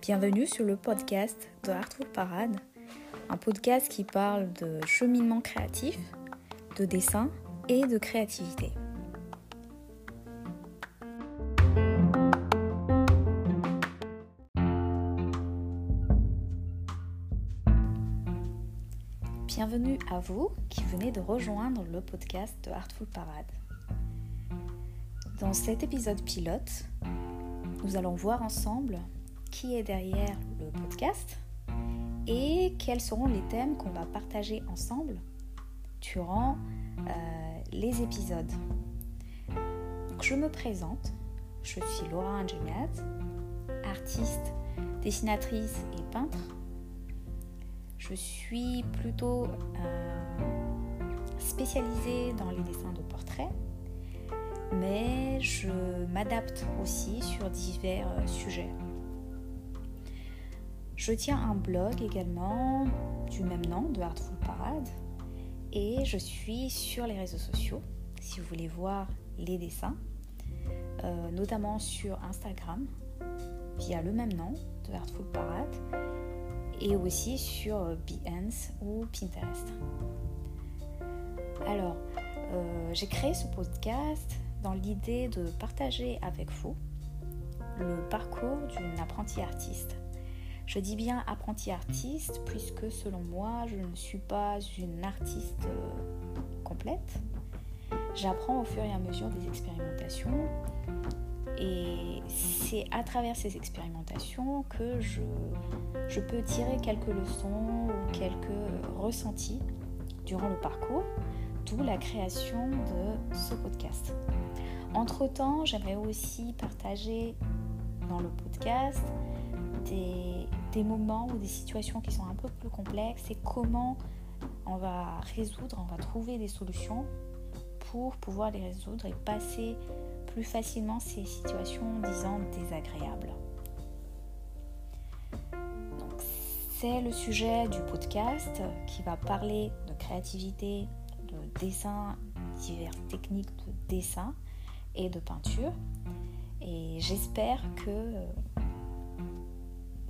Bienvenue sur le podcast de Artful Parade, un podcast qui parle de cheminement créatif, de dessin et de créativité. Bienvenue à vous qui venez de rejoindre le podcast de Artful Parade. Dans cet épisode pilote, nous allons voir ensemble qui est derrière le podcast et quels seront les thèmes qu'on va partager ensemble durant euh, les épisodes. je me présente, je suis Laura Angeliat, artiste, dessinatrice et peintre. Je suis plutôt euh, spécialisée dans les dessins de portraits, mais je m'adapte aussi sur divers euh, sujets. Je tiens un blog également du même nom, de Artful Parade, et je suis sur les réseaux sociaux si vous voulez voir les dessins, euh, notamment sur Instagram via le même nom de Artful Parade et aussi sur Behance ou Pinterest. Alors, euh, j'ai créé ce podcast dans l'idée de partager avec vous le parcours d'une apprentie artiste je dis bien apprenti artiste puisque selon moi, je ne suis pas une artiste euh, complète. J'apprends au fur et à mesure des expérimentations et c'est à travers ces expérimentations que je, je peux tirer quelques leçons ou quelques ressentis durant le parcours, d'où la création de ce podcast. Entre-temps, j'aimerais aussi partager dans le podcast des, moments ou des situations qui sont un peu plus complexes et comment on va résoudre, on va trouver des solutions pour pouvoir les résoudre et passer plus facilement ces situations, disons, désagréables. c'est le sujet du podcast qui va parler de créativité, de dessin, diverses techniques de dessin et de peinture. Et j'espère que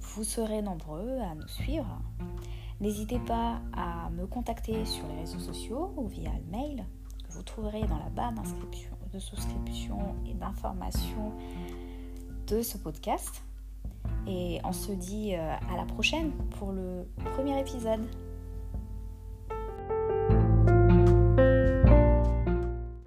vous serez nombreux à nous suivre. N'hésitez pas à me contacter sur les réseaux sociaux ou via le mail que vous trouverez dans la barre d'inscription, de souscription et d'information de ce podcast. Et on se dit euh, à la prochaine pour le premier épisode.